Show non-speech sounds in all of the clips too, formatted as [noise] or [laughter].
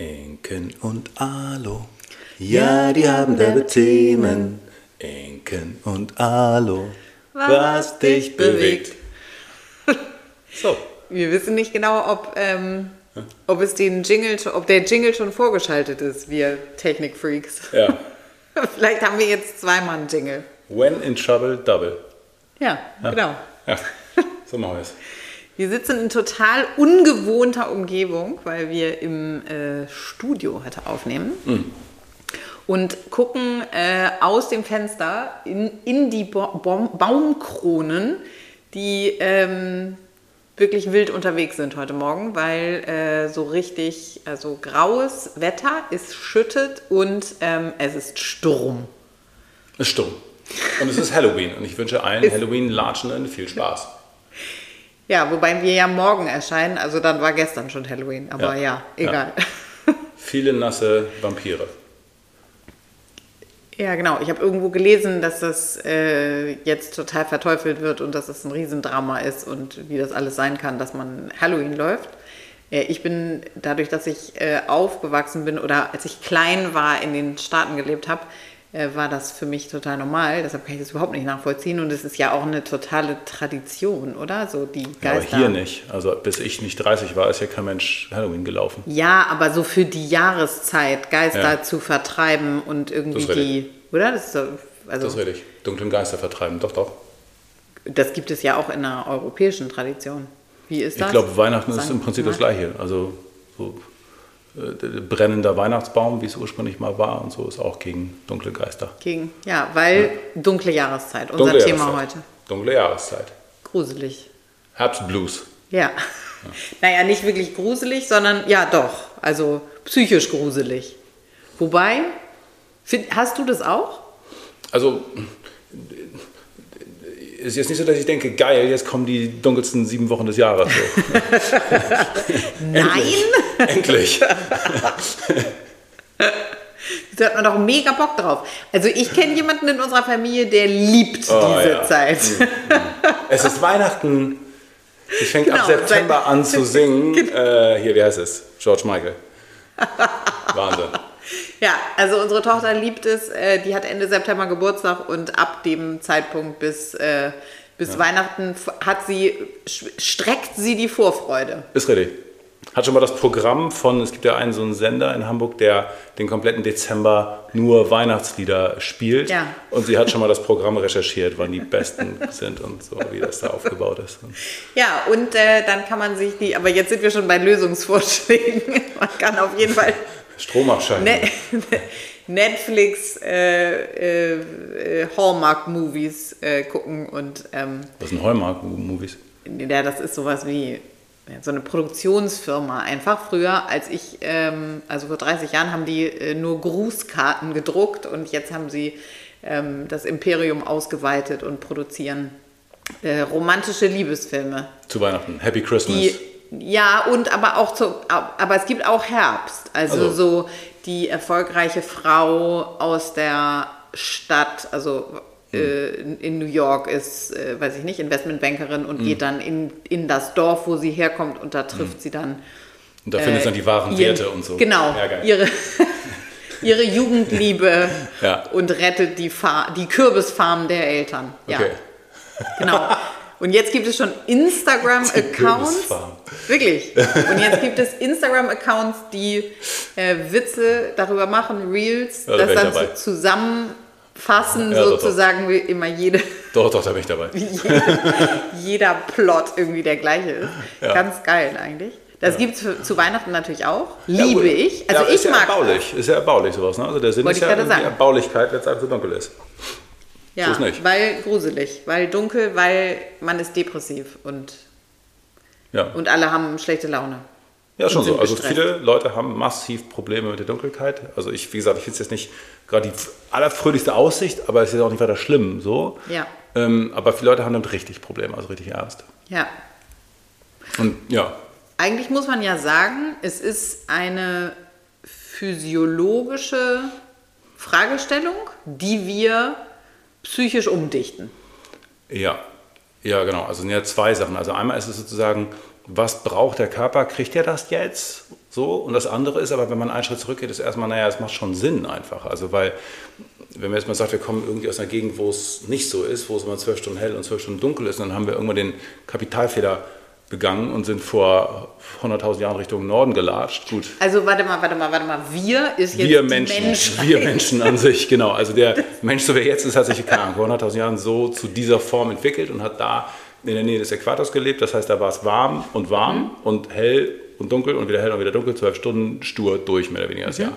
Inken und Alo. Ja, die haben derbe Themen. Inken und Alo. Was dich bewegt. So. Wir wissen nicht genau, ob, ähm, ob, es den Jingle, ob der Jingle schon vorgeschaltet ist, wir Technikfreaks. Ja. [laughs] Vielleicht haben wir jetzt zweimal einen Jingle. When in trouble, double. Ja, Ja. genau. Ja, so machen wir es. Wir sitzen in total ungewohnter Umgebung, weil wir im äh, Studio heute aufnehmen. Und gucken äh, aus dem Fenster in, in die Ba- Baum Baumkronen, die ähm, wirklich wild unterwegs sind heute Morgen, weil äh, so richtig, also graues Wetter, es schüttet und ähm, es ist Sturm. Es ist stumm. Und es ist Halloween. Und ich wünsche allen Halloween-Latschenden viel Spaß. Ja, wobei wir ja morgen erscheinen, also dann war gestern schon Halloween, aber ja, Ja. egal. [laughs] Viele nasse Vampire. Ja, genau. Ich habe irgendwo gelesen, dass das äh, jetzt total verteufelt wird und dass es ein Riesendrama ist und wie das alles sein kann, dass man Halloween läuft. Äh, ich bin dadurch, dass ich äh, aufgewachsen bin oder als ich klein war in den Staaten gelebt habe, war das für mich total normal. Deshalb kann ich das überhaupt nicht nachvollziehen und es ist ja auch eine totale Tradition, oder? So die Ja, aber Geister. hier nicht. Also bis ich nicht 30 war, ist ja kein Mensch Halloween gelaufen. Ja, aber so für die Jahreszeit Geister Ja. zu vertreiben und irgendwie Das die, oder? Das ist so, also Das ist richtig. Dunklen Geister vertreiben. Doch, doch. Das gibt es ja auch in der europäischen Tradition. Wie ist das? Ich glaube, Weihnachten ist im Prinzip das Martin? Gleiche. Also so äh, brennender Weihnachtsbaum, wie es ursprünglich mal war, und so ist auch gegen dunkle Geister. Gegen, ja, weil dunkle Jahreszeit, unser Dunkle Thema Jahreszeit. heute. Dunkle Jahreszeit. Gruselig. Herbstblues. Ja. [laughs] Naja, nicht wirklich gruselig, sondern ja doch. Also psychisch gruselig. Wobei, find, hast du das auch? Also ist jetzt nicht so, dass ich denke, geil, jetzt kommen die dunkelsten sieben Wochen des Jahres. So. [laughs] Nein! Endlich. [laughs] Da hat man doch mega Bock drauf. Also ich kenne jemanden in unserer Familie, der liebt Oh, diese ja. Zeit. Es ist Weihnachten. Ich fängt Genau, ab September an zu [laughs] singen. Äh, hier, wie heißt es? George Michael. Wahnsinn. [laughs] Ja, also unsere Tochter liebt es. Äh, die hat Ende September Geburtstag und ab dem Zeitpunkt bis, äh, bis Weihnachten f- hat sie, streckt sie die Vorfreude. Ist richtig. Hat schon mal das Programm von, es gibt ja einen so einen Sender in Hamburg, der den kompletten Dezember nur Weihnachtslieder spielt. Ja. Und sie hat schon mal das Programm recherchiert, wann die besten [laughs] sind und so, wie das da aufgebaut ist. Ja, und äh, dann kann man sich die, aber jetzt sind wir schon bei Lösungsvorschlägen. [laughs] Man kann auf jeden Fall Stromabschaltung. Ne [laughs] Netflix äh, äh, äh, Hallmark-Movies äh, gucken und ähm, Was sind Hallmark-Movies? Ja, das ist sowas wie so eine Produktionsfirma. Einfach früher, als ich, ähm, also vor 30 Jahren, haben die äh, nur Grußkarten gedruckt und jetzt haben sie ähm, das Imperium ausgeweitet und produzieren äh, romantische Liebesfilme. Zu Weihnachten. Happy Christmas. Die, ja, und aber auch zu, aber es gibt auch Herbst. Also, Also. so die erfolgreiche Frau aus der Stadt, also äh, in- in New York ist, äh, weiß ich nicht, Investmentbankerin und geht dann in, in das Dorf, wo sie herkommt und da trifft sie dann und da findet sie dann die wahren ihren- Werte und so. Genau, Ja, ihre, [laughs] ihre Jugendliebe Ja. und rettet die, Fa die Kürbisfarm der Eltern. Ja, Okay. genau. [laughs] Und jetzt gibt es schon Instagram-Accounts. Wirklich. [laughs] Und jetzt gibt es Instagram-Accounts, die äh, Witze darüber machen, Reels, Ja, da das dann dabei. zusammenfassen, Ja, doch, doch. sozusagen, wie immer jede, [laughs] Doch, doch, da bin ich dabei. [laughs] jeder Plot irgendwie der gleiche ist. Ja. Ganz geil eigentlich. Das gibt es zu Weihnachten natürlich auch. Ja, Liebe gut. ich. Also ja, ich ist ja mag erbaulich. Ist ja erbaulich sowas. Ne? Also der Sinn Wollte ist ja sagen. Erbaulichkeit, wenn es einfach so dunkel ist. Ja, So ist nicht. weil gruselig, weil dunkel, weil man ist depressiv und, Ja, und alle haben schlechte Laune. ja schon so. Also gestresst. viele Leute haben massiv Probleme mit der Dunkelheit. Also ich, wie gesagt, ich finde es jetzt nicht gerade die allerfröhlichste Aussicht, aber es ist auch nicht weiter schlimm so. Ja. Ähm, aber viele Leute haben damit richtig Probleme, also richtig ernst. Ja. Und ja, Eigentlich muss man ja sagen, es ist eine physiologische Fragestellung, die wir psychisch umdichten. Ja, ja, genau. Also sind ja zwei Sachen. Also einmal ist es sozusagen was braucht der Körper? Kriegt er das jetzt? So. Und das andere ist aber, wenn man einen Schritt zurückgeht, ist erstmal, naja, es macht schon Sinn einfach. Also, weil, wenn man jetzt mal sagt, wir kommen irgendwie aus einer Gegend, wo es nicht so ist, wo es immer zwölf Stunden hell und zwölf Stunden dunkel ist, dann haben wir irgendwann den Kapitalfehler begangen und sind vor 100.000 Jahren Richtung Norden gelatscht. Gut. Also warte mal, warte mal, warte mal. Wir ist jetzt wir Menschen, Menschheit. wir Menschen an [laughs] sich, genau. Also der Mensch, so wie er jetzt ist, hat sich keine vor 100.000 Jahren so zu dieser Form entwickelt und hat da in der Nähe des Äquators gelebt. Das heißt, da war es warm und warm Mhm. und hell und dunkel und wieder hell und wieder dunkel, zwölf Stunden stur durch, mehr oder weniger das Mhm. Jahr.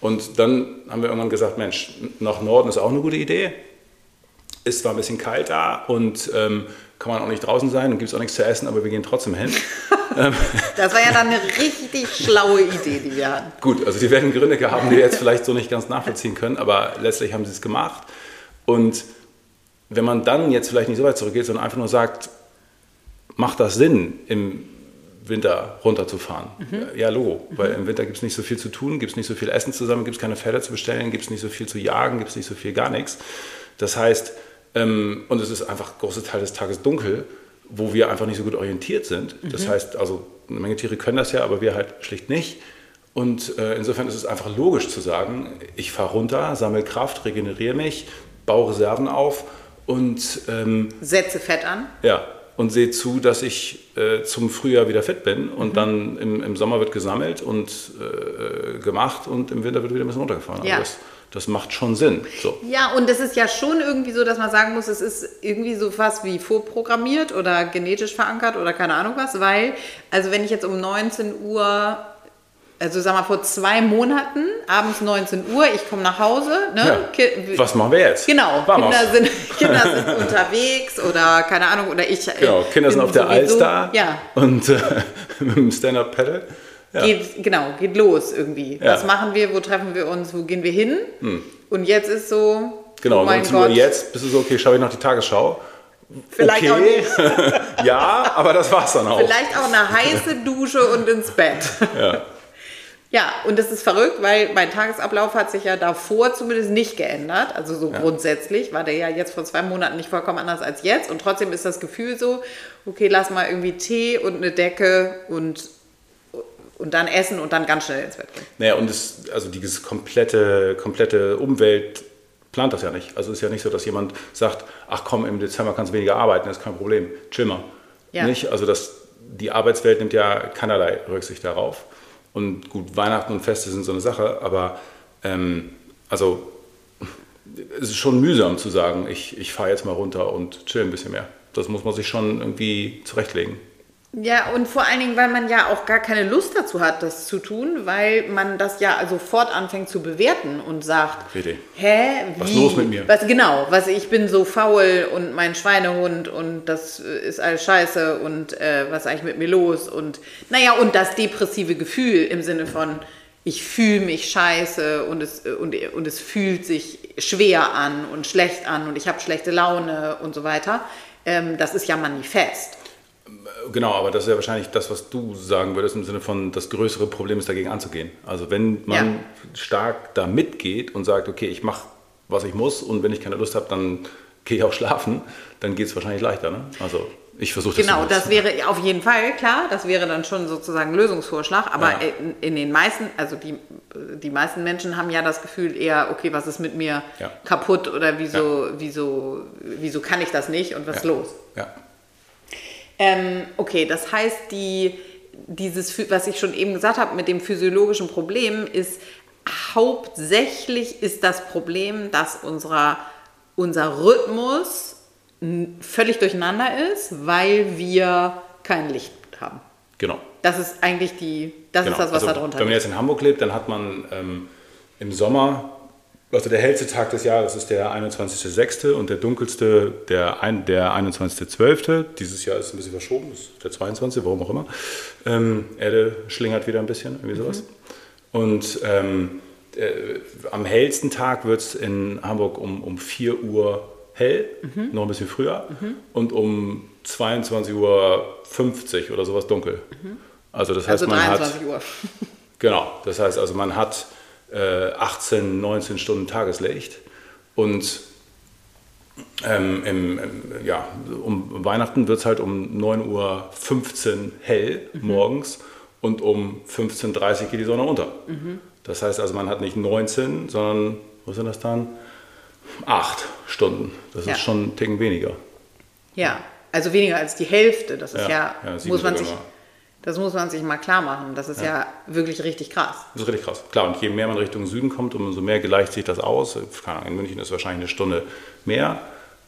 Und dann haben wir irgendwann gesagt, Mensch, nach Norden ist auch eine gute Idee. Ist zwar ein bisschen kalt da und ähm, kann man auch nicht draußen sein und gibt es auch nichts zu essen, aber wir gehen trotzdem hin. [laughs] Das war ja dann eine richtig schlaue Idee, die wir hatten. Gut, also die werden Gründe gehabt, die wir jetzt vielleicht so nicht ganz nachvollziehen können, aber letztlich haben sie es gemacht. Und wenn man dann jetzt vielleicht nicht so weit zurückgeht, sondern einfach nur sagt, macht das Sinn, im Winter runterzufahren? Ja, Logo, weil im Winter gibt es nicht so viel zu tun, gibt es nicht so viel Essen zusammen, gibt es keine Pferde zu bestellen, gibt es nicht so viel zu jagen, gibt es nicht so viel gar nichts. Das heißt, ähm, und es ist einfach große Teil des Tages dunkel, wo wir einfach nicht so gut orientiert sind. Das heißt, also eine Menge Tiere können das ja, aber wir halt schlicht nicht. Und äh, insofern ist es einfach logisch zu sagen, ich fahre runter, sammle Kraft, regeneriere mich, baue Reserven auf und ähm, Setze Fett an. ja, und sehe zu, dass ich äh, zum Frühjahr wieder fit bin und Mhm. dann im, im Sommer wird gesammelt und äh, gemacht und im Winter wird wieder ein bisschen runtergefahren. Ja. Also das, das macht schon Sinn. So. Ja, und es ist ja schon irgendwie so, dass man sagen muss, es ist irgendwie so fast wie vorprogrammiert oder genetisch verankert oder keine Ahnung was, weil, also wenn ich jetzt um 19 Uhr, also sag mal vor zwei Monaten, abends 19 Uhr, ich komme nach Hause, ne? Ja. Was machen wir jetzt? Genau, Vamos. Kinder sind, [laughs] Kinder sind unterwegs oder keine Ahnung, oder ich. Genau, Kinder sind auf der sowieso- Alster Ja, und äh, [laughs] mit dem Stand-Up-Pedal. Ja. geht, genau, geht los irgendwie. Ja. Hm. Was machen wir, wo treffen wir uns, wo gehen wir hin? Und jetzt ist so, Genau, oh mein 19 Uhr Gott, jetzt bist du so, okay, schaue ich noch die Tagesschau. vielleicht auch okay. nicht. [laughs] ja, aber das war's dann auch. Vielleicht auch eine heiße Dusche und ins Bett. Ja. [laughs] Ja, und das ist verrückt, weil mein Tagesablauf hat sich ja davor zumindest nicht geändert. Also so grundsätzlich war der ja jetzt vor zwei Monaten nicht vollkommen anders als jetzt. Und trotzdem ist das Gefühl so, okay, lass mal irgendwie Tee und eine Decke und, und dann essen und dann ganz schnell ins Bett gehen. Naja, und es, also diese komplette, komplette Umwelt plant das ja nicht. Also es ist ja nicht so, dass jemand sagt, ach komm, im Dezember kannst du weniger arbeiten, das ist kein Problem, chill mal. Ja. Nicht? Also das, die Arbeitswelt nimmt ja keinerlei Rücksicht darauf. Und gut, Weihnachten und Feste sind so eine Sache, aber ähm, also es ist schon mühsam zu sagen, ich, ich fahre jetzt mal runter und chill ein bisschen mehr. Das muss man sich schon irgendwie zurechtlegen. Ja, und vor allen Dingen, weil man ja auch gar keine Lust dazu hat, das zu tun, weil man das ja sofort anfängt zu bewerten und sagt, Richtig. hä, wie? Was ist los mit mir? Was, genau, was, ich bin so faul und mein Schweinehund und das äh, ist alles scheiße und äh, was ist eigentlich mit mir los? Und naja, und das depressive Gefühl im Sinne von, ich fühle mich scheiße und es, äh, und, und es fühlt sich schwer an und schlecht an und ich habe schlechte Laune und so weiter. Ähm, das ist ja manifest. Genau, aber das ist ja wahrscheinlich das, was du sagen würdest, im Sinne von, das größere Problem ist, dagegen anzugehen. Also wenn man Ja. stark da mitgeht und sagt, okay, ich mache, was ich muss und wenn ich keine Lust habe, dann gehe ich auch schlafen, dann geht es wahrscheinlich leichter. Ne? Also ich versuche das Genau, das wäre auf jeden Fall klar, das wäre dann schon sozusagen Lösungsvorschlag, aber Ja. in, in den meisten, also die, die meisten Menschen haben ja das Gefühl eher, okay, was ist mit mir Ja. kaputt oder wieso, wieso, wieso kann ich das nicht und was ist los? Ja. Ähm, okay, das heißt, die, dieses, was ich schon eben gesagt habe mit dem physiologischen Problem, ist hauptsächlich ist das Problem, dass unserer, unser Rhythmus völlig durcheinander ist, weil wir kein Licht haben. Genau. Das ist eigentlich die, das genau. ist das, was also, da drunter Wenn man jetzt in Hamburg lebt, dann hat man ähm, im Sommer, also der hellste Tag des Jahres ist der 21.06. und der dunkelste der, ein, der 21.12. Dieses Jahr ist ein bisschen verschoben, ist der 22., warum auch immer. Ähm, Erde schlingert wieder ein bisschen, irgendwie sowas. Und ähm, äh, am hellsten Tag wird es in Hamburg um, um 4 Uhr hell, noch ein bisschen früher, und um 22.50 Uhr oder sowas dunkel. Also das heißt, Also man hat 23 Uhr. Genau, das heißt also, man hat 18, 19 Stunden Tageslicht und ähm, im, im, ja, um Weihnachten wird es halt um 9.15 Uhr hell mhm. morgens und um 15.30 Uhr geht die Sonne unter. Mhm. Das heißt also, man hat nicht 19, sondern, was sind das dann? Acht Stunden. Das ja. ist schon ein Ticken weniger. Ja, also weniger als die Hälfte. Das ist ja, ja, ja muss man sich, das muss man sich mal klar machen. Das ist ja. ja. wirklich richtig krass. Das ist richtig krass. Klar, und je mehr man Richtung Süden kommt, umso mehr gleicht sich das aus. In München ist wahrscheinlich eine Stunde mehr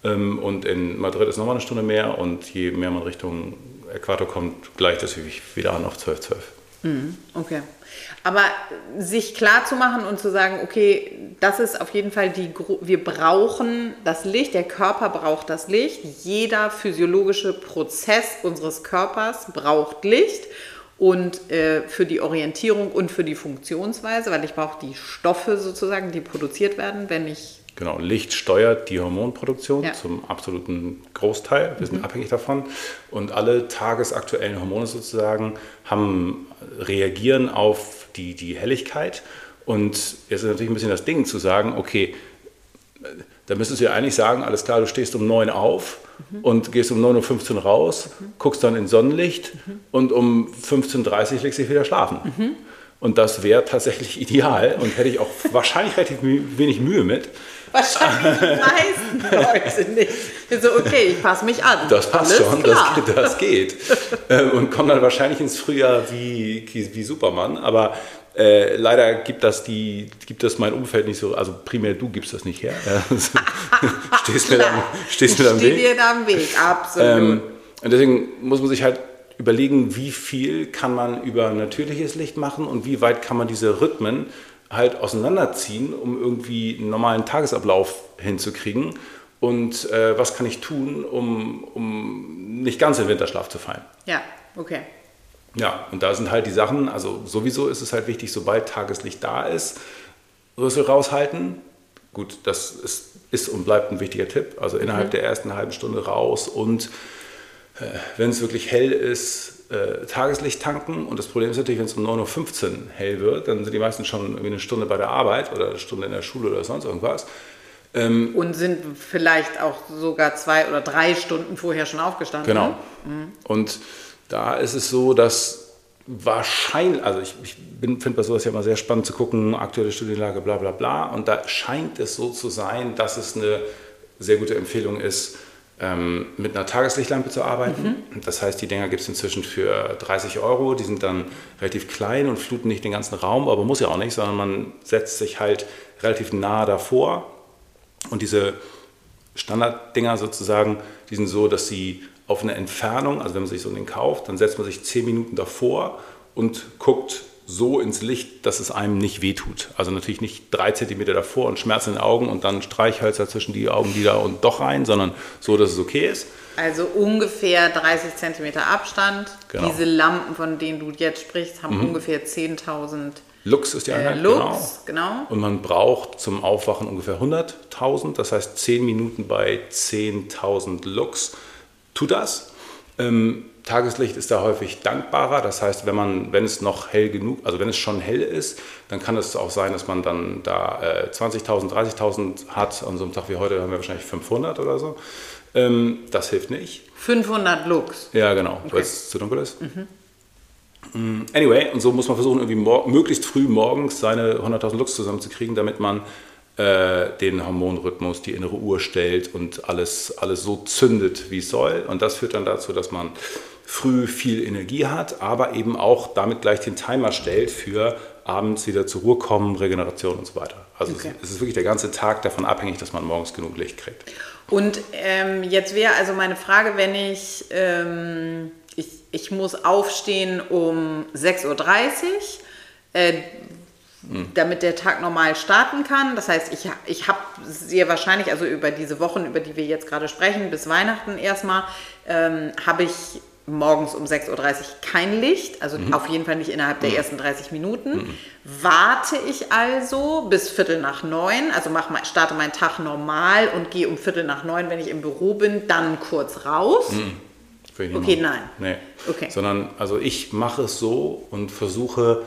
ähm, und in Madrid ist nochmal eine Stunde mehr. Und je mehr man Richtung Äquator kommt, gleicht das wieder an auf 12, 12. Mhm, okay. Aber sich klar zu machen und zu sagen, okay, das ist auf jeden Fall die, wir brauchen das Licht, der Körper braucht das Licht, jeder physiologische Prozess unseres Körpers braucht Licht und äh, für die Orientierung und für die Funktionsweise, weil ich brauche die Stoffe sozusagen, die produziert werden, wenn ich Genau, Licht steuert die Hormonproduktion ja. zum absoluten Großteil. Wir sind mhm. abhängig davon. Und alle tagesaktuellen Hormone sozusagen haben, reagieren auf die, die Helligkeit. Und jetzt ist natürlich ein bisschen das Ding zu sagen, okay, da müsstest du ja eigentlich sagen, alles klar, du stehst um 9 auf mhm. und gehst um 9.15 Uhr raus, mhm. guckst dann in Sonnenlicht mhm. und um 15.30 Uhr legst dich wieder schlafen. Mhm. Und das wäre tatsächlich [laughs] ideal und hätte ich auch wahrscheinlich relativ wenig Mühe mit. Wahrscheinlich die [laughs] meisten Leute nicht. Ich so, okay, ich passe mich an. Das passt Alles schon, das, das, geht. [laughs] Ähm, und komme dann wahrscheinlich ins Frühjahr wie, wie Superman. Aber äh, leider gibt das, die, gibt das mein Umfeld nicht so, also primär du gibst das nicht her. [laughs] stehst mir dann, stehst mir dann Weg. dir da am Weg, absolut. Ähm, und deswegen muss man sich halt überlegen, wie viel kann man über natürliches Licht machen und wie weit kann man diese Rhythmen halt auseinanderziehen, um irgendwie einen normalen Tagesablauf hinzukriegen. Und äh, was kann ich tun, um, um nicht ganz in Winterschlaf zu fallen? Ja, okay. Ja, und da sind halt die Sachen, also sowieso ist es halt wichtig, sobald Tageslicht da ist, Rüssel raushalten. Gut, das ist, ist und bleibt ein wichtiger Tipp. Also innerhalb mhm. der ersten halben Stunde raus und äh, wenn es wirklich hell ist, äh, Tageslicht tanken. Und das Problem ist natürlich, wenn es um 9.15 Uhr hell wird, dann sind die meisten schon irgendwie eine Stunde bei der Arbeit oder eine Stunde in der Schule oder sonst irgendwas. Ähm, und sind vielleicht auch sogar zwei oder drei Stunden vorher schon aufgestanden. Genau. Mhm. Und da ist es so, dass wahrscheinlich, also ich, ich finde bei sowas ja immer sehr spannend zu gucken, aktuelle Studienlage, bla bla bla. Und da scheint es so zu sein, dass es eine sehr gute Empfehlung ist, ähm, mit einer Tageslichtlampe zu arbeiten. Mhm. Das heißt, die Dinger gibt es inzwischen für 30 Euro. Die sind dann relativ klein und fluten nicht den ganzen Raum, aber muss ja auch nicht, sondern man setzt sich halt relativ nah davor. Und diese Standarddinger sozusagen, die sind so, dass sie auf eine Entfernung, also wenn man sich so einen kauft, dann setzt man sich 10 Minuten davor und guckt so ins Licht, dass es einem nicht wehtut. Also natürlich nicht drei Zentimeter davor und Schmerz in den Augen und dann Streichhölzer zwischen die Augenlider und doch rein, sondern so, dass es okay ist. Also ungefähr 30 Zentimeter Abstand. Genau. Diese Lampen, von denen du jetzt sprichst, haben mhm. ungefähr 10.000 Lux ist die Einheit, äh, Lux, genau. genau. Und man braucht zum Aufwachen ungefähr 100.000, das heißt 10 Minuten bei 10.000 Lux. Tut das. Ähm, Tageslicht ist da häufig dankbarer. Das heißt, wenn man, wenn es noch hell genug, also wenn es schon hell ist, dann kann es auch sein, dass man dann da äh, 20.000, 30.000 hat. An so einem Tag wie heute haben wir wahrscheinlich 500 oder so. Ähm, das hilft nicht. 500 Lux. Ja, genau, okay. weil es zu dunkel ist. Mhm. Mm, anyway, und so muss man versuchen, irgendwie möglichst früh morgens seine 100.000 Lux zusammenzukriegen, damit man den Hormonrhythmus, die innere Uhr stellt und alles, alles so zündet, wie es soll. Und das führt dann dazu, dass man früh viel Energie hat, aber eben auch damit gleich den Timer stellt für abends wieder zur Ruhe kommen, Regeneration und so weiter. Also okay. es ist wirklich der ganze Tag davon abhängig, dass man morgens genug Licht kriegt. Und ähm, jetzt wäre also meine Frage, wenn ich, ähm, ich, ich muss aufstehen um 6.30 Uhr, äh, mhm. damit der Tag normal starten kann. Das heißt, ich, ich habe sehr wahrscheinlich, also über diese Wochen, über die wir jetzt gerade sprechen, bis Weihnachten erstmal, ähm, habe ich morgens um 6.30 Uhr kein Licht, also mhm. auf jeden Fall nicht innerhalb der mhm. ersten 30 Minuten. Mhm. Warte ich also bis Viertel nach neun, also mach, starte meinen Tag normal und gehe um Viertel nach neun, wenn ich im Büro bin, dann kurz raus. Mhm. Okay, nein. Nee. Okay. Sondern, also ich mache es so und versuche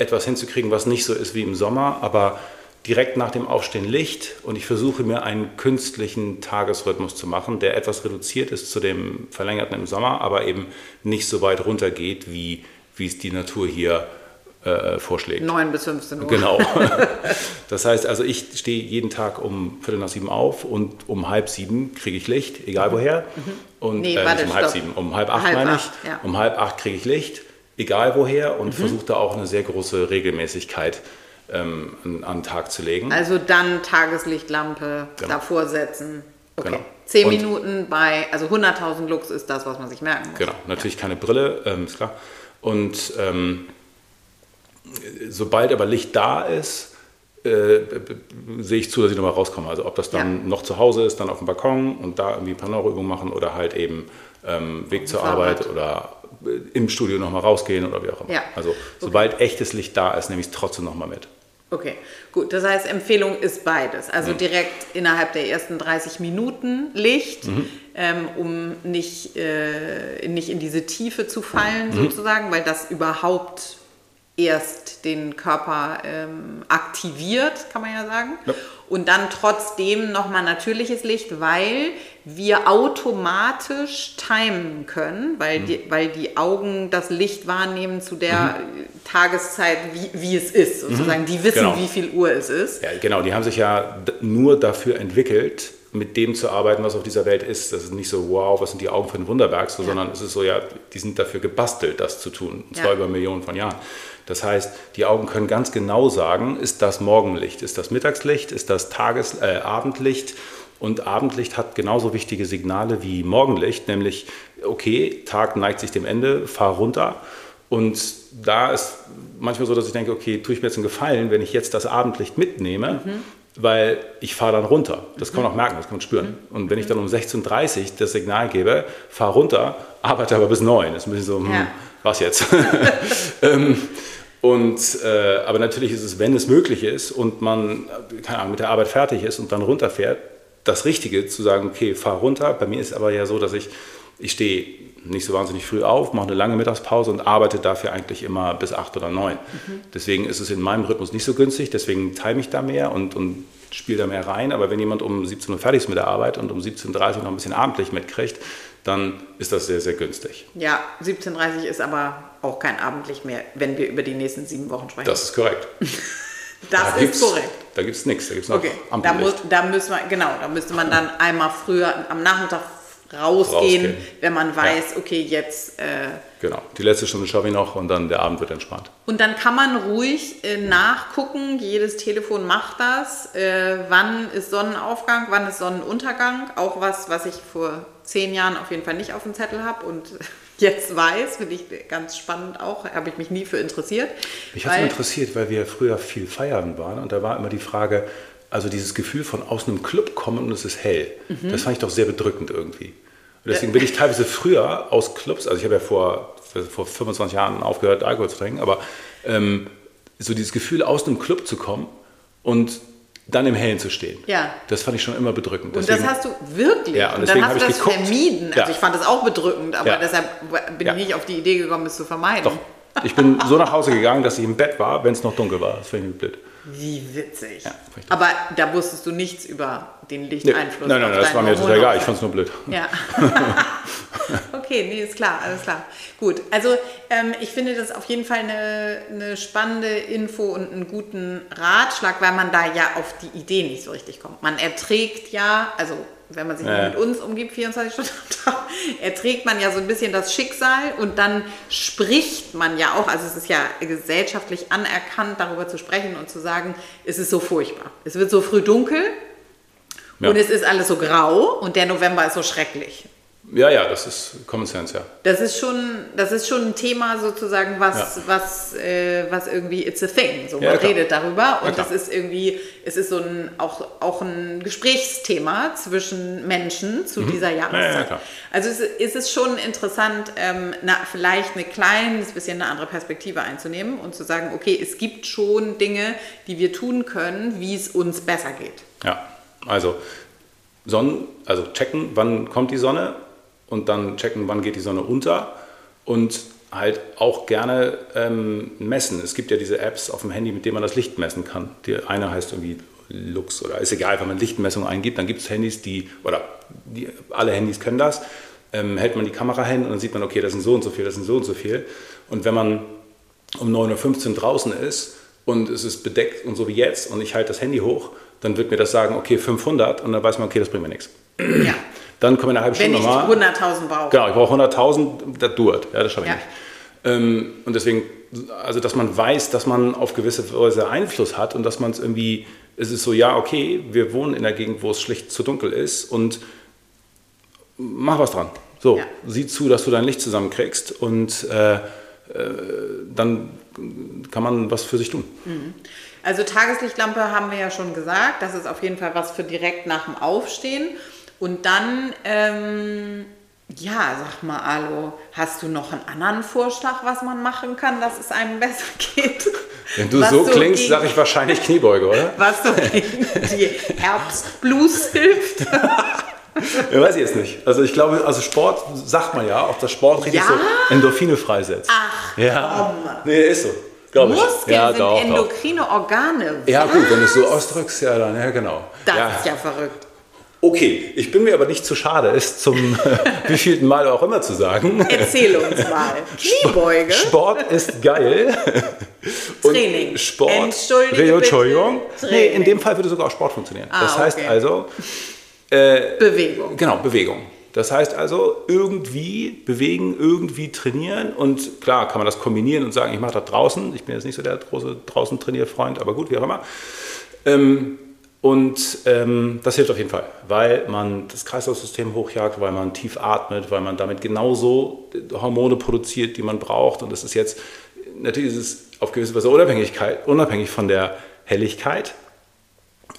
etwas hinzukriegen, was nicht so ist wie im Sommer, aber direkt nach dem Aufstehen Licht und ich versuche mir einen künstlichen Tagesrhythmus zu machen, der etwas reduziert ist zu dem verlängerten im Sommer, aber eben nicht so weit runter geht, wie, wie es die Natur hier äh, vorschlägt. 9 bis 15 Uhr. Genau. [laughs] Das heißt also, ich stehe jeden Tag um Viertel nach sieben auf und um halb sieben kriege ich Licht, egal woher. Und Nee, äh, warte, nicht um halb sieben, um halb acht Halb meine acht, ich. ja. Um halb acht kriege ich Licht, egal woher und versuche da auch eine sehr große Regelmäßigkeit ähm, an, an den Tag zu legen. Also dann Tageslichtlampe Genau. davor setzen. Okay. Genau. 10 Und- Minuten bei, also 100.000 Lux ist das, was man sich merken muss. Genau, natürlich keine Brille, ähm, ist klar. Und ähm, sobald aber Licht da ist, äh, sehe ich zu, dass ich nochmal rauskomme. Also ob das dann Ja. noch zu Hause ist, dann auf dem Balkon und da irgendwie ein paar Neuroübungen machen oder halt eben ähm, Weg zur Fahrrad. Arbeit oder im Studio nochmal rausgehen oder wie auch immer. Ja. Also sobald echtes Licht da ist, nehme ich es trotzdem nochmal mit. Okay, gut. Das heißt, Empfehlung ist beides. Mhm. Also direkt innerhalb der ersten 30 Minuten Licht, Mhm. ähm, um nicht, äh, nicht in diese Tiefe zu Mhm. fallen, sozusagen, weil das überhaupt erst den Körper ähm, aktiviert, kann man ja sagen. Ja. Und dann trotzdem nochmal natürliches Licht, weil wir automatisch timen können, weil, die, weil die Augen das Licht wahrnehmen zu der Tageszeit, wie, wie es ist, sozusagen. Die wissen, Genau. wie viel Uhr es ist. Ja, genau, die haben sich ja nur dafür entwickelt, mit dem zu arbeiten, was auf dieser Welt ist. Das ist nicht so, wow, was sind die Augen für ein Wunderwerk, so, Ja. sondern es ist so, ja, die sind dafür gebastelt, das zu tun. Und zwar Ja. über Millionen von Jahren. Das heißt, die Augen können ganz genau sagen, ist das Morgenlicht, ist das Mittagslicht, ist das Tages-, äh, Abendlicht. Und Abendlicht hat genauso wichtige Signale wie Morgenlicht, nämlich, okay, Tag neigt sich dem Ende, fahr runter. Und da ist manchmal so, dass ich denke, okay, tue ich mir jetzt einen Gefallen, wenn ich jetzt das Abendlicht mitnehme, weil ich fahre dann runter. Das kann man auch merken, das kann man spüren. Und wenn ich dann um 16.30 Uhr das Signal gebe, fahr runter, arbeite aber bis 9, ist ein bisschen so, hm, Ja. was jetzt? [laughs] ähm, und, äh, aber natürlich ist es, wenn es möglich ist und man Ahnung, mit der Arbeit fertig ist und dann runterfährt, das Richtige zu sagen, okay, fahr runter. Bei mir ist aber ja so, dass ich, ich stehe nicht so wahnsinnig früh auf, mache eine lange Mittagspause und arbeite dafür eigentlich immer bis acht oder neun. Deswegen ist es in meinem Rhythmus nicht so günstig, deswegen time ich da mehr und, und spiele da mehr rein. Aber wenn jemand um 17 Uhr fertig ist mit der Arbeit und um 17.30 Uhr noch ein bisschen Abendlicht mitkriegt, dann ist das sehr, sehr günstig. Ja, 17.30 Uhr ist aber auch kein Abendlicht mehr, wenn wir über die nächsten sieben Wochen sprechen. Das ist korrekt. [laughs] Das Da ist korrekt. Da gibt es nichts, da gibt es noch Okay, da, muss, da müssen wir, genau, da müsste man dann einmal früher am Nachmittag rausgehen, Rausgehen. wenn man weiß, okay, jetzt. Äh, Genau, die letzte Stunde schaffe ich noch und dann der Abend wird entspannt. und dann kann man ruhig äh, nachgucken, jedes Telefon macht das, äh, wann ist Sonnenaufgang, wann ist Sonnenuntergang. Auch was, was ich vor zehn Jahren auf jeden Fall nicht auf dem Zettel habe und [laughs] jetzt weiß, finde ich ganz spannend auch, habe ich mich nie für interessiert. Mich hat es interessiert, weil wir früher viel feiern waren und da war immer die Frage, also dieses Gefühl von aus einem Club kommen und es ist hell, Mhm. das fand ich doch sehr bedrückend irgendwie. Und deswegen bin ich teilweise früher aus Clubs, also ich habe ja vor, vor 25 Jahren aufgehört, Alkohol zu trinken, aber ähm, so dieses Gefühl, aus einem Club zu kommen und dann im Hellen zu stehen, Ja. das fand ich schon immer bedrückend. Und das hast du wirklich. Ja, und und deswegen dann hast du habe das ich geguckt. vermieden. Also Ja. ich fand das auch bedrückend, aber Ja. deshalb bin Ja. ich nicht auf die Idee gekommen, es zu vermeiden. Doch, ich bin so nach Hause gegangen, dass ich im Bett war, wenn es noch dunkel war. Das finde ich blöd. Wie witzig. Ja, aber da wusstest du nichts über den Nee, Lichteinfluss. nein, nein, auf das war mir total egal. Ich fand es nur blöd. Ja. [laughs] okay, nee, ist klar, alles klar. Gut, also ähm, ich finde das auf jeden Fall eine, eine spannende Info und einen guten Ratschlag, weil man da ja auf die Idee nicht so richtig kommt. Man erträgt ja, also wenn man sich Ja. mit uns umgibt, 24 Stunden am Tag, [laughs] erträgt man ja so ein bisschen das Schicksal und dann spricht man ja auch, also es ist ja gesellschaftlich anerkannt, darüber zu sprechen und zu sagen, es ist so furchtbar. Es wird so früh dunkel, Ja. und es ist alles so grau und der November ist so schrecklich. Ja, ja, das ist Common Sense, ja. Das ist schon, das ist schon ein Thema sozusagen, was, Ja. was, äh, was irgendwie it's a thing. So, Ja, man klar. redet darüber und klar. es ist irgendwie, es ist so ein auch, auch ein Gesprächsthema zwischen Menschen zu dieser Jahreszeit. Mhm. Ja, ja, klar. also es ist es schon interessant, ähm, na, vielleicht ein kleines bisschen eine andere Perspektive einzunehmen und zu sagen, okay, es gibt schon Dinge, die wir tun können, wie es uns besser geht. Ja, also Sonnen, also checken, wann kommt die Sonne und dann checken, wann geht die Sonne unter und halt auch gerne ähm, messen. Es gibt ja diese Apps auf dem Handy, mit denen man das Licht messen kann. Die eine heißt irgendwie Lux oder ist egal, wenn man Lichtmessung eingibt, dann gibt es Handys, die, oder die, alle Handys können das, ähm, hält man die Kamera hin und dann sieht man, okay, das sind so und so viel, das sind so und so viel. Und wenn man um 9.15 Uhr draußen ist und es ist bedeckt und so wie jetzt und ich halte das Handy hoch, dann wird mir das sagen, okay, 500 und dann weiß man, okay, das bringt mir nichts. Ja. Dann kommen wir eine halbe Stunde nochmal. Wenn ich 100.000 brauche. Genau, ich brauche 100.000, das dauert. Ja, das schaffe ich ja. nicht. Ähm, und deswegen, also dass man weiß, dass man auf gewisse Weise Einfluss hat und dass man es irgendwie, es ist so, ja, okay, wir wohnen in der Gegend, wo es schlicht zu dunkel ist und mach was dran. So, ja. sieh zu, dass du dein Licht zusammenkriegst und äh, äh, dann kann man was für sich tun. Mhm. Also Tageslichtlampe haben wir ja schon gesagt, das ist auf jeden Fall was für direkt nach dem Aufstehen. Und dann, ähm, ja, sag mal, Alo, hast du noch einen anderen Vorschlag, was man machen kann, dass es einem besser [laughs] geht? Wenn du was so, klingst, sage ich wahrscheinlich Kniebeuge, oder? [laughs] Was so gegen die Herbstblues hilft. [laughs] Ja, weiß ich jetzt nicht. Also ich glaube, also Sport sagt man ja, auch dass Sport richtig ja? so Endorphine freisetzt. Ach, ja. komm. Nee, ist so. Muskeln ja, sind doch, endokrine. Organe. Ja gut, wenn du es so ausdrückst, ja dann, ja genau. Das ja. ist ja verrückt. Okay, ich bin mir aber nicht zu schade, es zum [laughs] wievielten Mal auch immer zu sagen. Erzähl uns [laughs] mal. Kniebeuge. Sport ist geil. [laughs] Training. Sport. Entschuldige Entschuldigung. Nee, in dem Fall würde sogar auch Sport funktionieren. Ah, das heißt okay. also. Äh, Bewegung. Genau, Bewegung. Das heißt also irgendwie bewegen, irgendwie trainieren und klar kann man das kombinieren und sagen, ich mache das draußen. Ich bin jetzt nicht so der große draußen Trainierfreund, aber gut, wie auch immer. Ähm, und ähm, das hilft auf jeden Fall, weil man das Kreislaufsystem hochjagt, weil man tief atmet, weil man damit genauso Hormone produziert, die man braucht. Und das ist jetzt, natürlich ist es auf gewisse Weise Unabhängigkeit, unabhängig von der Helligkeit.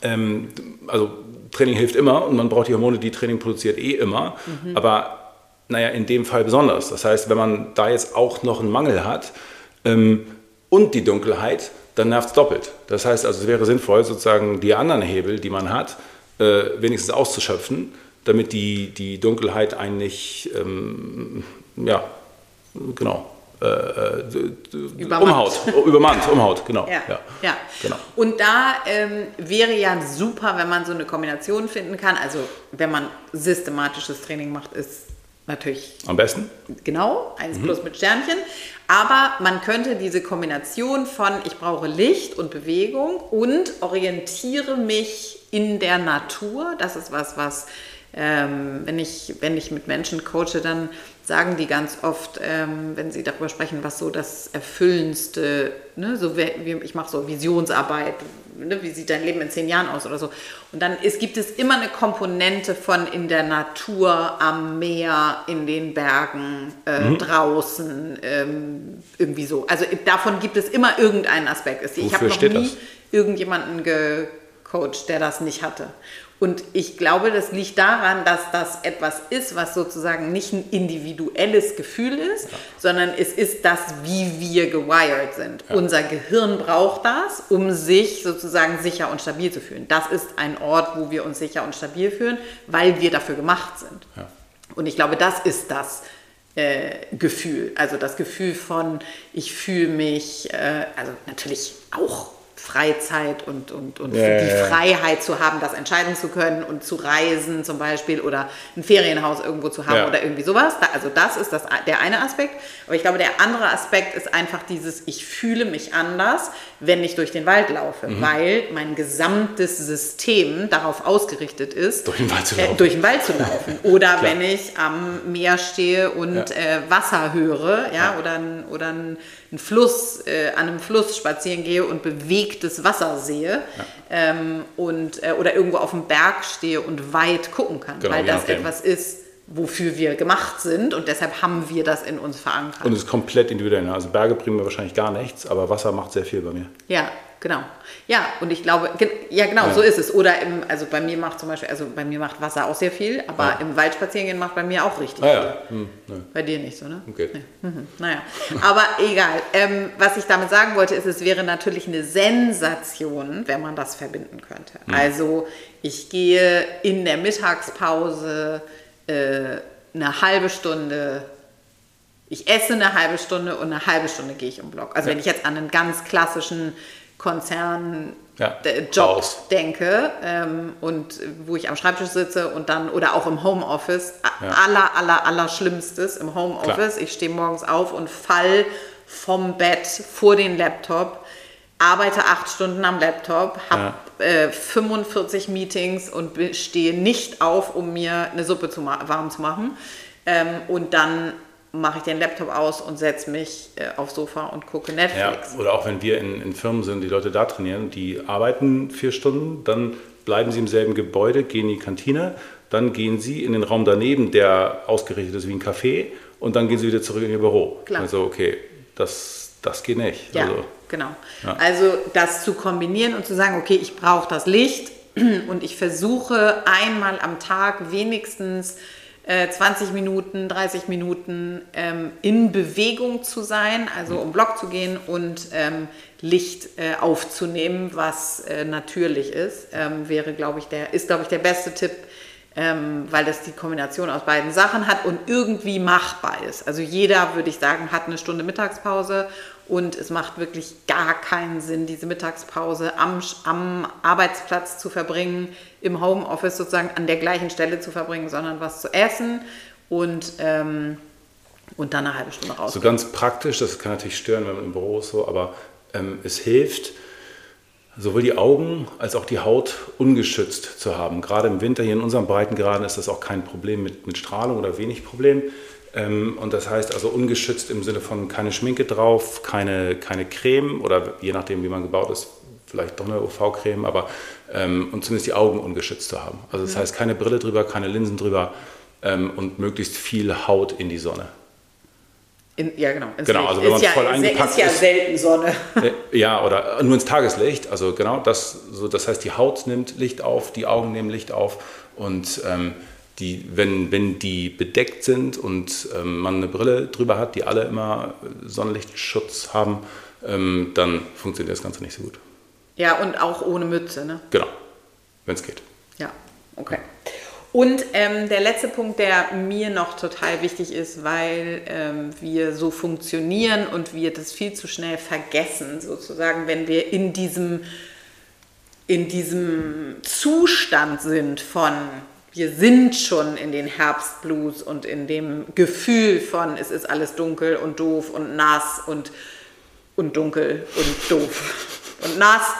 Ähm, also Training hilft immer und man braucht die Hormone, die Training produziert, eh immer. Mhm. Aber naja, in dem Fall besonders. Das heißt, wenn man da jetzt auch noch einen Mangel hat ähm, und die Dunkelheit, dann nervt es doppelt. Das heißt also, es wäre sinnvoll, sozusagen die anderen Hebel, die man hat, äh, wenigstens auszuschöpfen, damit die, die Dunkelheit eigentlich, ähm, ja, genau, äh, äh umhaut, übermannt, umhaut, genau. Ja, ja. ja. Genau. Und da ähm, wäre ja super, wenn man so eine Kombination finden kann. Also wenn man systematisches Training macht, ist natürlich. Am besten? Genau, 1 mhm. plus mit Sternchen. Aber man könnte diese Kombination von ich brauche Licht und Bewegung und orientiere mich in der Natur, das ist was, was ähm, wenn, ich, wenn ich mit Menschen coache, dann sagen die ganz oft, ähm, wenn sie darüber sprechen, was so das Erfüllendste, ne, so wie, ich mache so Visionsarbeit, ne, wie sieht dein Leben in zehn Jahren aus oder so. Und dann ist, gibt es immer eine Komponente von in der Natur, am Meer, in den Bergen, äh, mhm. draußen, ähm, irgendwie so. Also davon gibt es immer irgendeinen Aspekt. Ich habe noch nie das? irgendjemanden gecoacht, der das nicht hatte. Und ich glaube, das liegt daran, dass das etwas ist, was sozusagen nicht ein individuelles Gefühl ist, ja. sondern es ist das, wie wir gewired sind. Ja. Unser Gehirn braucht das, um sich sozusagen sicher und stabil zu fühlen. Das ist ein Ort, wo wir uns sicher und stabil fühlen, weil wir dafür gemacht sind. Ja. Und ich glaube, das ist das, äh, Gefühl. Also das Gefühl von, ich fühle mich, äh, also natürlich auch Freizeit und, und, und ja, die ja, Freiheit zu haben, das entscheiden zu können und zu reisen zum Beispiel oder ein Ferienhaus irgendwo zu haben ja. oder irgendwie sowas. also das ist das, der eine Aspekt. Aber ich glaube, der andere Aspekt ist einfach dieses, ich fühle mich anders, wenn ich durch den Wald laufe, mhm. weil mein gesamtes System darauf ausgerichtet ist, durch den Wald zu laufen. Äh, durch den Wald zu laufen. [laughs] Oder wenn ich am Meer stehe und äh, Wasser höre ja, oder, ein, oder ein einen Fluss, äh, an einem Fluss spazieren gehe und bewegtes Wasser sehe ja. ähm, und, äh, oder irgendwo auf dem Berg stehe und weit gucken kann, genau, weil das etwas ist, wofür wir gemacht sind und deshalb haben wir das in uns verankert. Und es ist komplett individuell. Ne? Also Berge bringen mir wahrscheinlich gar nichts, aber Wasser macht sehr viel bei mir. Ja, Genau. Ja, und ich glaube, ja genau, ja. so ist es. Oder im, also bei mir macht zum Beispiel, also bei mir macht Wasser auch sehr viel, aber ja. im Wald spazieren gehen macht bei mir auch richtig ah, ja. viel. Hm, ne. Bei dir nicht so, ne? Okay. Nee. Mhm. Naja, aber egal. Ähm, was ich damit sagen wollte, ist, es wäre natürlich eine Sensation, wenn man das verbinden könnte. Mhm. Also ich gehe in der Mittagspause äh, eine halbe Stunde ich esse eine halbe Stunde und eine halbe Stunde gehe ich im Block. Also Ja. wenn ich jetzt an einen ganz klassischen Konzern Ja, äh, Job denke ähm, und wo ich am Schreibtisch sitze und dann oder auch im Homeoffice Ja. aller aller aller schlimmstes im Homeoffice ich stehe morgens auf und fall vom Bett vor den Laptop arbeite acht Stunden am Laptop habe äh, 45 Meetings und stehe nicht auf um mir eine Suppe zu warm zu machen ähm, und dann mache ich den Laptop aus und setze mich äh, aufs Sofa und gucke Ja, Netflix oder auch wenn wir in, in Firmen sind, die Leute da trainieren, die arbeiten vier Stunden, dann bleiben sie im selben Gebäude, gehen in die Kantine, dann gehen sie in den Raum daneben, der ausgerichtet ist wie ein Café, und dann gehen sie wieder zurück in ihr Büro. Klar. Also, okay, das, das geht nicht. Ja, Also, genau. Ja. Also das zu kombinieren und zu sagen, okay, ich brauche das Licht [clears throat] und ich versuche einmal am Tag wenigstens äh, 20 Minuten, 30 Minuten ähm, in Bewegung zu sein, also um Block zu gehen und ähm, Licht äh, aufzunehmen, was äh, natürlich ist, ähm, wäre, glaube ich, der, ist, glaube ich, der beste Tipp, ähm, weil das die Kombination aus beiden Sachen hat und irgendwie machbar ist. Also jeder, würde ich sagen, hat eine Stunde Mittagspause und es macht wirklich gar keinen Sinn, diese Mittagspause am, am Arbeitsplatz zu verbringen, im Homeoffice sozusagen an der gleichen Stelle zu verbringen, sondern was zu essen und, ähm, und dann eine halbe Stunde raus. So ganz praktisch, das kann natürlich stören, wenn man im Büro ist, so, aber ähm, es hilft, sowohl die Augen als auch die Haut ungeschützt zu haben. Gerade im Winter hier in unseren Breitengraden ist das auch kein Problem mit, mit Strahlung oder wenig Problem. Ähm, und das heißt also ungeschützt im Sinne von keine Schminke drauf, keine, keine Creme oder je nachdem, wie man gebaut ist, vielleicht doch eine UV-Creme, aber ähm, und zumindest die Augen ungeschützt zu haben. Also das heißt keine Brille drüber, keine Linsen drüber ähm, und möglichst viel Haut in die Sonne. In, ja, genau. ins Genau, also wenn man ja, voll eingepackt ist ja selten Sonne. Äh, [laughs] Ja, oder nur ins Tageslicht. Also genau das, so, das heißt, die Haut nimmt Licht auf, die Augen nehmen Licht auf und ähm, die, wenn, wenn die bedeckt sind und ähm, man eine Brille drüber hat, die alle immer Sonnenlichtschutz haben, ähm, dann funktioniert das Ganze nicht so gut. Ja, und auch ohne Mütze, ne? Genau, wenn es geht. Ja, okay. Und ähm, der letzte Punkt, der mir noch total wichtig ist, weil ähm, wir so funktionieren und wir das viel zu schnell vergessen, sozusagen, wenn wir in diesem, in diesem Zustand sind von, wir sind schon in den Herbstblues und in dem Gefühl von, es ist alles dunkel und doof und nass und, und dunkel und doof [laughs] und nass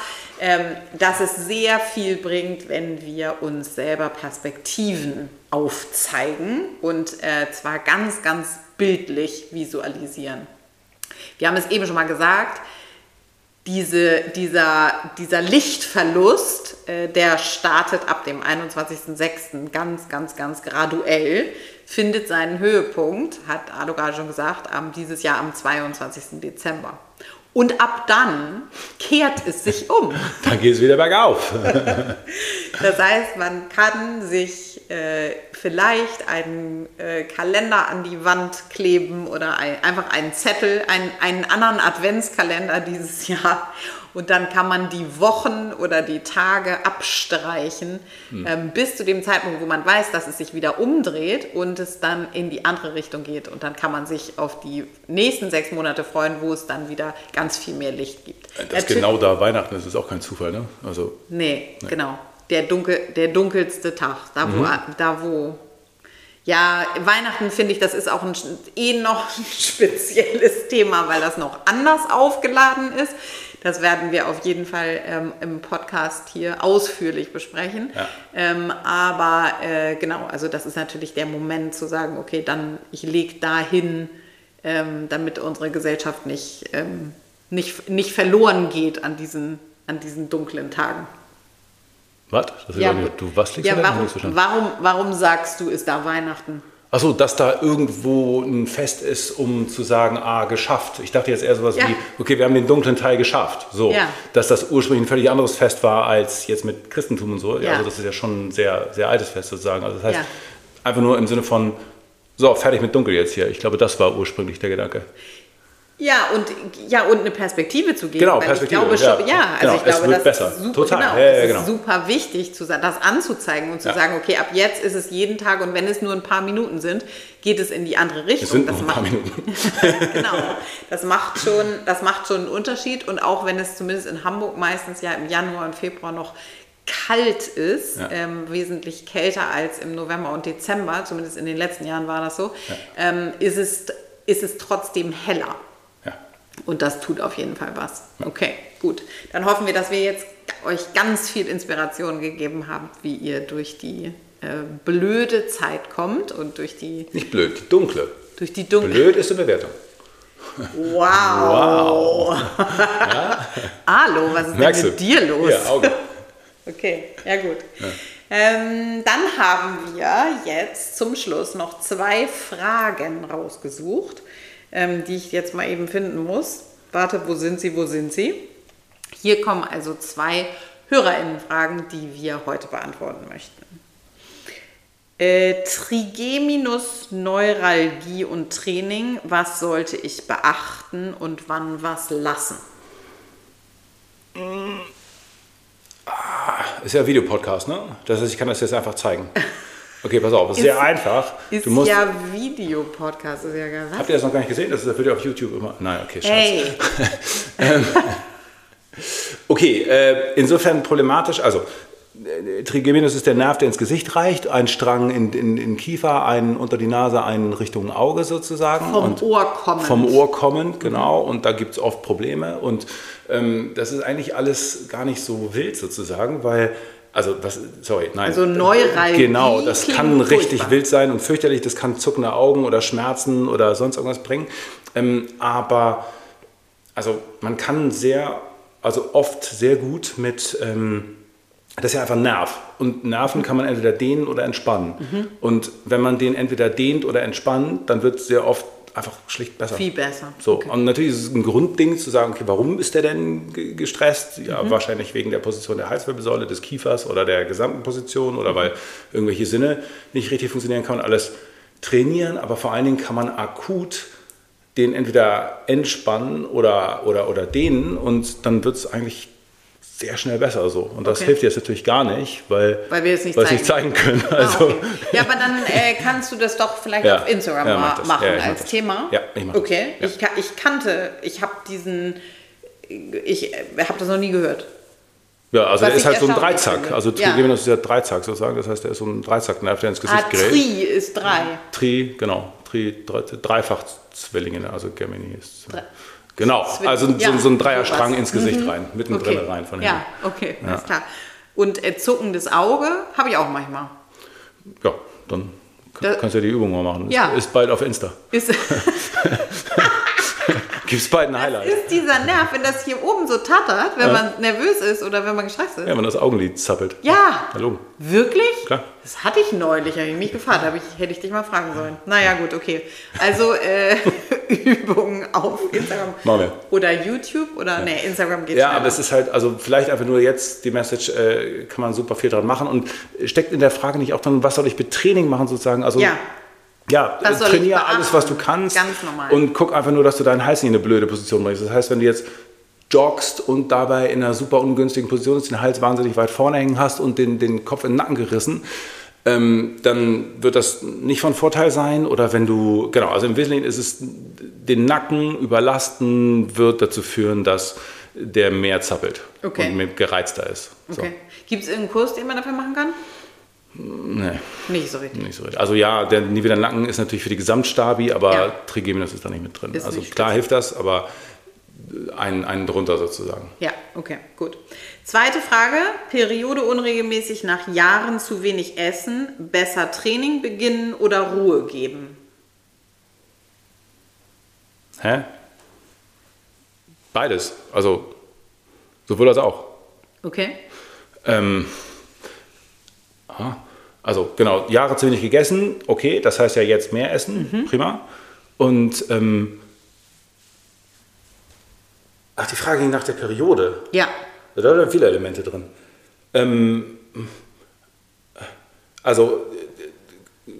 dass es sehr viel bringt, wenn wir uns selber Perspektiven aufzeigen und äh, zwar ganz, ganz bildlich visualisieren. Wir haben es eben schon mal gesagt, diese, dieser, dieser Lichtverlust, äh, der startet ab dem 21.06. ganz, ganz, ganz graduell, findet seinen Höhepunkt, hat Ado gerade schon gesagt, am, dieses Jahr am 22. Dezember. Und ab dann kehrt es sich um. [laughs] Dann geht es wieder bergauf. [laughs] Das heißt, man kann sich äh, vielleicht einen äh, Kalender an die Wand kleben oder ein, einfach einen Zettel, einen, einen anderen Adventskalender dieses Jahr. Und dann kann man die Wochen oder die Tage abstreichen ähm, bis zu dem Zeitpunkt, wo man weiß, dass es sich wieder umdreht und es dann in die andere Richtung geht. Und dann kann man sich auf die nächsten sechs Monate freuen, wo es dann wieder ganz viel mehr Licht gibt. Dass Natürlich- genau da Weihnachten ist, ist auch kein Zufall. Ne? Also, Nee, genau. Der, dunkel, der dunkelste Tag. Da wo, da wo. Ja, Weihnachten finde ich, das ist auch ein, eh noch ein [laughs] spezielles Thema, weil das noch anders aufgeladen ist. Das werden wir auf jeden Fall ähm, im Podcast hier ausführlich besprechen. Ja. Ähm, aber äh, genau, also das ist natürlich der Moment zu sagen, okay, dann ich lege dahin, ähm, damit unsere Gesellschaft nicht, ähm, nicht, nicht verloren geht an diesen, an diesen dunklen Tagen. was? Ja, du was liegst ja, warum, warum, warum sagst du, ist da Weihnachten? Achso, dass da irgendwo ein Fest ist, um zu sagen, ah, geschafft. Ich dachte jetzt eher sowas Ja. wie, okay, wir haben den dunklen Teil geschafft. So, Ja. dass das ursprünglich ein völlig anderes Fest war als jetzt mit Christentum und so. Ja. Also das ist ja schon ein sehr, sehr altes Fest sozusagen. Also das heißt, einfach nur im Sinne von, so, fertig mit Dunkel jetzt hier. Ich glaube, das war ursprünglich der Gedanke. Ja, und, ja, und eine Perspektive zu geben. Genau, Perspektive, Ich glaube schon, ja. ja, also Genau, ich es glaube, wird das besser. ist super, Total. Genau, Ja, ja, genau. super wichtig, zu, das anzuzeigen und zu Ja. sagen, okay, ab jetzt ist es jeden Tag und wenn es nur ein paar Minuten sind, geht es in die andere Richtung. Es sind das nur ein paar macht, Minuten. [laughs] genau. Das macht, schon, das macht schon einen Unterschied. Und auch wenn es zumindest in Hamburg meistens ja im Januar und Februar noch kalt ist, Ja. ähm, wesentlich kälter als im November und Dezember, zumindest in den letzten Jahren war das so, ähm, ist, es, ist es trotzdem heller. Ja. Und das tut auf jeden Fall was. Okay, gut. Dann hoffen wir, dass wir jetzt euch ganz viel Inspiration gegeben haben, wie ihr durch die äh, blöde Zeit kommt und durch die, Nicht blöd, die dunkle. durch die dunkle. Blöd ist eine Bewertung. Wow! [laughs] Hallo, was ist Merkst denn du? mit dir los? Ja, Auge. Okay, ja gut. Ähm, dann haben wir jetzt zum Schluss noch zwei Fragen rausgesucht, ähm, die ich jetzt mal eben finden muss. Warte, wo sind sie, wo sind sie? Hier kommen also zwei HörerInnenfragen, die wir heute beantworten möchten. Äh, Trigeminus, Neuralgie und Training, was sollte ich beachten und wann was lassen? Ist ja ein Videopodcast, ne? Das heißt, ich kann das jetzt einfach zeigen. [laughs] Okay, pass auf, das ist Ist- sehr einfach. Ist Du musst, ja Videopodcast, ist ja geil. Was? Habt ihr das noch gar nicht gesehen? Das ist das Video auf YouTube immer. Nein, okay, scheiße. Hey, [laughs] Okay, äh, insofern problematisch. Also, äh, Trigeminus ist der Nerv, der ins Gesicht reicht. Ein Strang in, in, in Kiefer, einen unter die Nase, einen Richtung Auge sozusagen. vom Und Ohr kommend. Vom Ohr kommend, genau. Und da gibt es oft Probleme. Und ähm, das ist eigentlich alles gar nicht so wild sozusagen, weil. Also, was, sorry, nein. Also Neuralgie Genau, das kann richtig furchtbar. wild sein und fürchterlich. Das kann zuckende Augen oder Schmerzen oder sonst irgendwas bringen. Ähm, aber also man kann sehr, also oft sehr gut mit, ähm, das ist ja einfach ein Nerv. Und Nerven kann man entweder dehnen oder entspannen. Mhm. Und wenn man den entweder dehnt oder entspannt, dann wird es sehr oft einfach schlicht besser. Viel besser. So, Okay. und natürlich ist es ein Grundding zu sagen, okay, warum ist der denn ge- gestresst? Ja, Mhm. wahrscheinlich wegen der Position der Halswirbelsäule, des Kiefers oder der gesamten Position Mhm. oder weil irgendwelche Sinne nicht richtig funktionieren, kann man alles trainieren, aber vor allen Dingen kann man akut den entweder entspannen oder, oder, oder dehnen und dann wird es eigentlich sehr schnell besser so. Und das Okay. hilft jetzt natürlich gar nicht, weil, Weil wir es nicht zeigen. nicht zeigen können. Ah, Also, okay. Ja, aber dann äh, kannst du das doch vielleicht Ja. auf Instagram Ja, das. machen Ja, als. Thema. Ja, ich mach das. Okay, ich, ich kannte, ich habe diesen, ich äh, habe das noch nie gehört. Ja, also Was der ist halt so ein Dreizack. Also. Trigeminus ist ja Dreizack sozusagen. Das heißt, der ist so ein Dreizacknerv, der ins Gesicht Ah, gerät. Tri ist drei. Tri, genau. Tri, drei, Dreifach-Zwillinge, also Gemini ist. Drei- Genau, Zwilling- also so, ja, so ein Dreierstrang ins Gesicht rein, mittendrin Okay. rein von hinten. Ja, okay, alles klar. Und äh, zuckendes Auge habe ich auch manchmal. Ja, dann Da- kannst du ja die Übung mal machen. Ja. Ist, ist bald auf Insta. Ist, [laughs] [laughs] Gibt es bald ein Highlight. ist dieser Nerv, wenn das hier oben so tattert, wenn man nervös ist oder wenn man gestresst ist? Ja, wenn das Augenlid zappelt. Ja. Hallo. Wirklich? Klar. Das hatte ich neulich, habe ich mich gefragt, ich, hätte ich dich mal fragen sollen. Naja, gut, okay. Also äh, [laughs] Übungen auf Instagram. Machen wir. Oder YouTube oder nee, Instagram geht Ja, schneller. aber es ist halt, also vielleicht einfach nur jetzt die Message, äh, kann man super viel dran machen und steckt in der Frage nicht auch dran, was soll ich mit Training machen sozusagen? Also Ja. Ja, trainiere alles, was du kannst. Ganz normal. Und guck einfach nur, dass du deinen Hals nicht in eine blöde Position bringst. Das heißt, wenn du jetzt joggst und dabei in einer super ungünstigen Position ist, den Hals wahnsinnig weit vorne hängen hast und den, den Kopf in den Nacken gerissen, ähm, dann wird das nicht von Vorteil sein. Oder wenn du, genau, also im Wesentlichen ist es, den Nacken überlasten wird dazu führen, dass der mehr zappelt Okay. und mehr gereizter ist. So. Okay. Gibt es irgendeinen Kurs, den man dafür machen kann? Nee, Nicht so richtig. nicht so richtig. Also ja, der niedriger Nacken ist natürlich für die Gesamtstabi, aber Ja. Trigeminus ist da nicht mit drin. Ist also klar hilft das, aber einen, einen drunter sozusagen. Ja, okay, gut. Zweite Frage. Periode unregelmäßig nach Jahren zu wenig essen. Besser Training beginnen oder Ruhe geben? Hä? Beides. Also sowohl als auch. Okay. Ähm, also genau, Jahre zu wenig gegessen, okay, das heißt ja jetzt mehr essen, Mhm. prima. Und ähm, ach, die Frage ging nach der Periode. Ja. Da sind viele Elemente drin. Ähm, also, äh,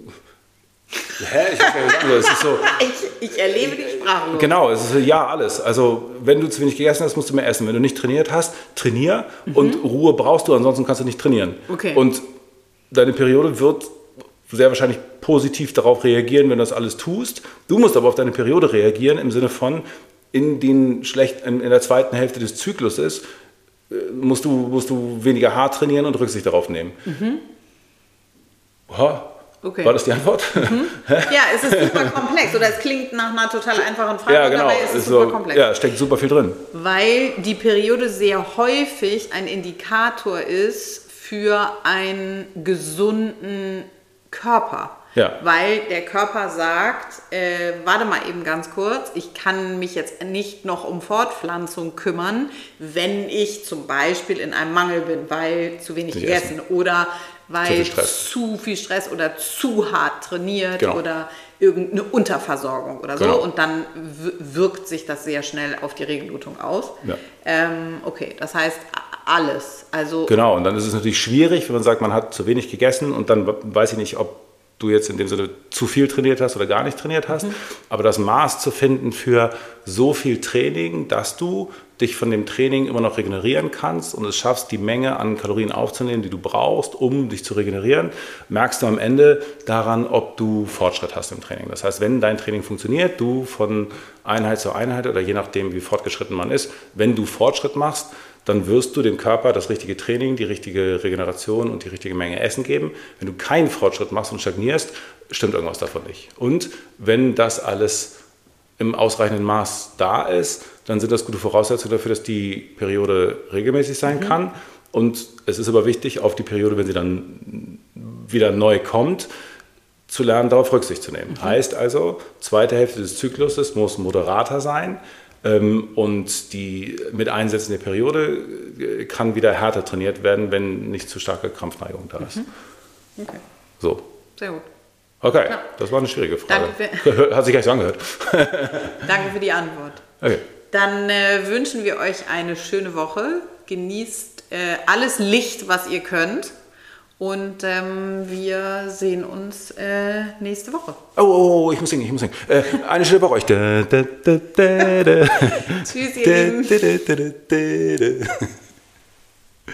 Hä? Ich ja gesagt, es ist so. [laughs] Ich, ich erlebe die Sprache. Genau, es ist ja alles. Also, wenn du zu wenig gegessen hast, musst du mehr essen. Wenn du nicht trainiert hast, trainier und Ruhe brauchst du, ansonsten kannst du nicht trainieren. Okay. Und deine Periode wird sehr wahrscheinlich positiv darauf reagieren, wenn du das alles tust. Du musst aber auf deine Periode reagieren im Sinne von, in, den schlecht, in, der zweiten Hälfte des Zykluses äh, musst du, musst du weniger hart trainieren und Rücksicht darauf nehmen. Oha. Okay. War das die Antwort? [laughs] Ja, es ist super komplex oder es klingt nach einer total einfachen Frage, ja, genau. ist es Ist super so, komplex. ja, steckt super viel drin. Weil die Periode sehr häufig ein Indikator ist für einen gesunden Körper. Ja. Weil der Körper sagt, äh, warte mal eben ganz kurz, ich kann mich jetzt nicht noch um Fortpflanzung kümmern, wenn ich zum Beispiel in einem Mangel bin, weil zu wenig Nicht gegessen oder weil viel Stress. zu viel Stress oder zu hart trainiert Genau. oder irgendeine Unterversorgung oder so. Genau. Und dann wirkt sich das sehr schnell auf die Regelblutung aus. Ja. Ähm, okay, das heißt alles. Also Genau, und dann ist es natürlich schwierig, wenn man sagt, man hat zu wenig gegessen und dann weiß ich nicht, ob du jetzt in dem Sinne zu viel trainiert hast oder gar nicht trainiert hast. Aber das Maß zu finden für so viel Training, dass du dich von dem Training immer noch regenerieren kannst und es schaffst, die Menge an Kalorien aufzunehmen, die du brauchst, um dich zu regenerieren, merkst du am Ende daran, ob du Fortschritt hast im Training. Das heißt, wenn dein Training funktioniert, du von Einheit zu Einheit oder je nachdem, wie fortgeschritten man ist, wenn du Fortschritt machst, dann wirst du dem Körper das richtige Training, die richtige Regeneration und die richtige Menge Essen geben. Wenn du keinen Fortschritt machst und stagnierst, stimmt irgendwas davon nicht. Und wenn das alles im ausreichenden Maß da ist, dann sind das gute Voraussetzungen dafür, dass die Periode regelmäßig sein kann. Und es ist aber wichtig, auf die Periode, wenn sie dann wieder neu kommt, zu lernen, darauf Rücksicht zu nehmen. Heißt also, zweite Hälfte des Zykluses muss moderater sein und die mit Einsetzen der Periode äh, kann wieder härter trainiert werden, wenn nicht zu starke Krampfneigung da ist. okay, So, sehr gut. okay, Ja. das war eine schwierige Frage. Danke [laughs] Hat sich gleich so angehört. [laughs] Danke für die Antwort. Okay. Dann äh, wünschen wir euch eine schöne Woche. Genießt äh, alles Licht, was ihr könnt. Und ähm, wir sehen uns äh, nächste Woche. Oh, oh, oh, ich muss singen, ich muss singen. Äh, eine schöne Woche euch. [laughs] Tschüss, ihr Lieben.